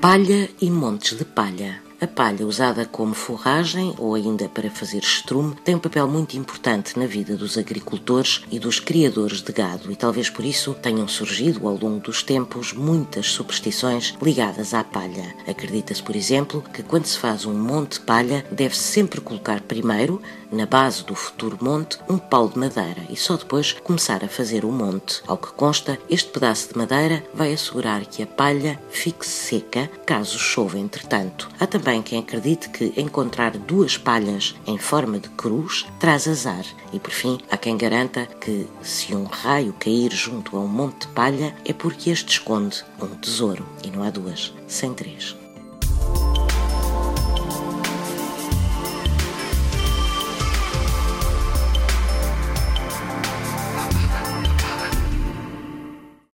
Palha e montes de palha. A palha, usada como forragem ou ainda para fazer estrume, tem um papel muito importante na vida dos agricultores e dos criadores de gado, e talvez por isso tenham surgido ao longo dos tempos muitas superstições ligadas à palha. Acredita-se, por exemplo, que quando se faz um monte de palha, deve-se sempre colocar primeiro, na base do futuro monte, um pau de madeira e só depois começar a fazer o monte. Ao que consta, este pedaço de madeira vai assegurar que a palha fique seca caso chova entretanto. Há também também quem acredite que encontrar duas palhas em forma de cruz traz azar. E por fim, há quem garanta que se um raio cair junto a um monte de palha é porque este esconde um tesouro. E não há duas, sem três.